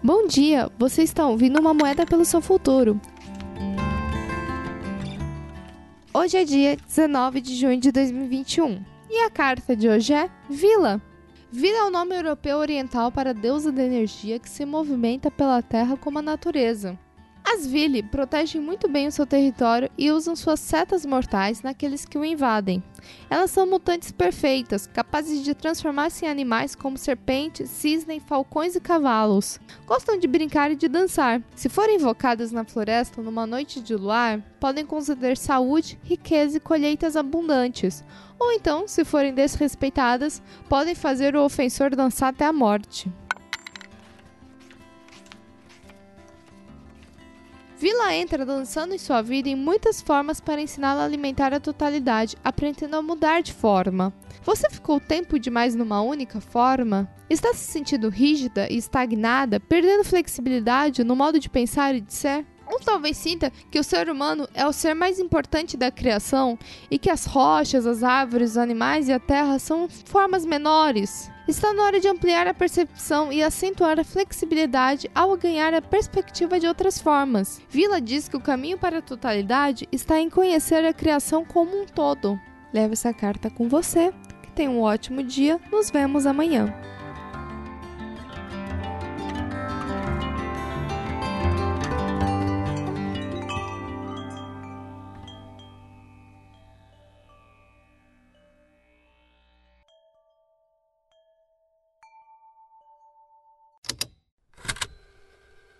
Bom dia, você está ouvindo uma moeda pelo seu futuro. Hoje é dia 19 de junho de 2021 e a carta de hoje é Vila. Vila é o nome europeu oriental para a deusa da energia que se movimenta pela terra como a natureza. As Vili protegem muito bem o seu território e usam suas setas mortais naqueles que o invadem. Elas são mutantes perfeitas, capazes de transformar-se em animais como serpentes, cisne, falcões e cavalos. Gostam de brincar e de dançar. Se forem invocadas na floresta numa noite de luar, podem conceder saúde, riqueza e colheitas abundantes. Ou então, se forem desrespeitadas, podem fazer o ofensor dançar até a morte. Vila entra dançando em sua vida em muitas formas para ensiná-la a alimentar a totalidade, aprendendo a mudar de forma. Você ficou tempo demais numa única forma? Está se sentindo rígida e estagnada, perdendo flexibilidade no modo de pensar e de ser? Ou talvez sinta que o ser humano é o ser mais importante da criação e que as rochas, as árvores, os animais e a terra são formas menores. Está na hora de ampliar a percepção e acentuar a flexibilidade ao ganhar a perspectiva de outras formas. Vila diz que o caminho para a totalidade está em conhecer a criação como um todo. Leve essa carta com você. Que tenha um ótimo dia. Nos vemos amanhã.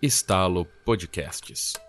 Estalo Podcasts.